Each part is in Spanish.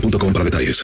para detalles.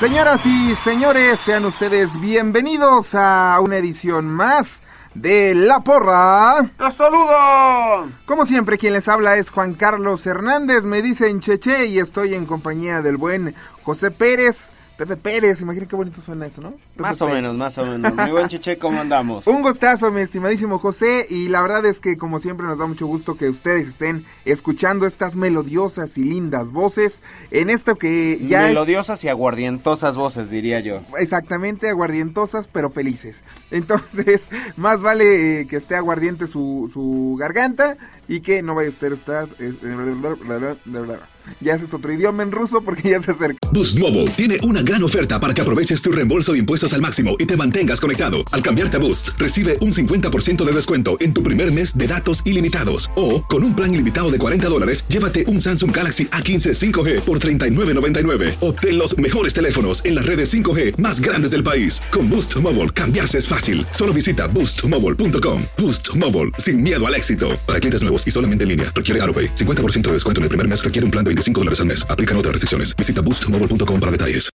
Señoras y señores, sean ustedes bienvenidos a una edición más de La Porra. ¡Te saludo! Como siempre, quien les habla es Juan Carlos Hernández, me dicen Cheche y estoy en compañía del buen José Pérez. Pepe Pérez, imagínate qué bonito suena eso, ¿no? Pepe Más o menos, más o menos. Mi buen Cheche, ¿cómo andamos? Un gustazo, mi estimadísimo José, y la verdad es que como siempre nos da mucho gusto que ustedes estén escuchando estas melodiosas y lindas voces en esto que ya es- Melodiosas y aguardientosas voces, diría yo. exactamente aguardientosas pero felices. Entonces, más vale eh, que esté aguardiente su, su garganta y que no vaya a a estar... eh, eh, ya ese es otro idioma en ruso porque ya se acerca. Boost Mobile tiene una gran oferta para que aproveches tu reembolso de impuestos al máximo y te mantengas conectado. Al cambiarte a Boost, recibe un 50% de descuento en tu primer mes de datos ilimitados. O, con un plan ilimitado de 40 dólares, llévate un Samsung Galaxy A15 5G por $39.99. Obtén los mejores teléfonos en las redes 5G más grandes del país. Con Boost Mobile, cambiarse es fácil. Solo visita boostmobile.com. Boost Mobile, sin miedo al éxito. Para clientes y solamente en línea, requiere AroPay. 50% de descuento en el primer mes requiere un plan de 25 dólares al mes. Aplican otras restricciones. Visita boostmobile.com para detalles.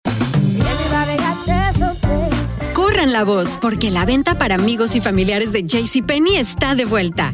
Corran la voz, porque la venta para amigos y familiares de JCPenney está de vuelta.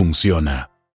funciona.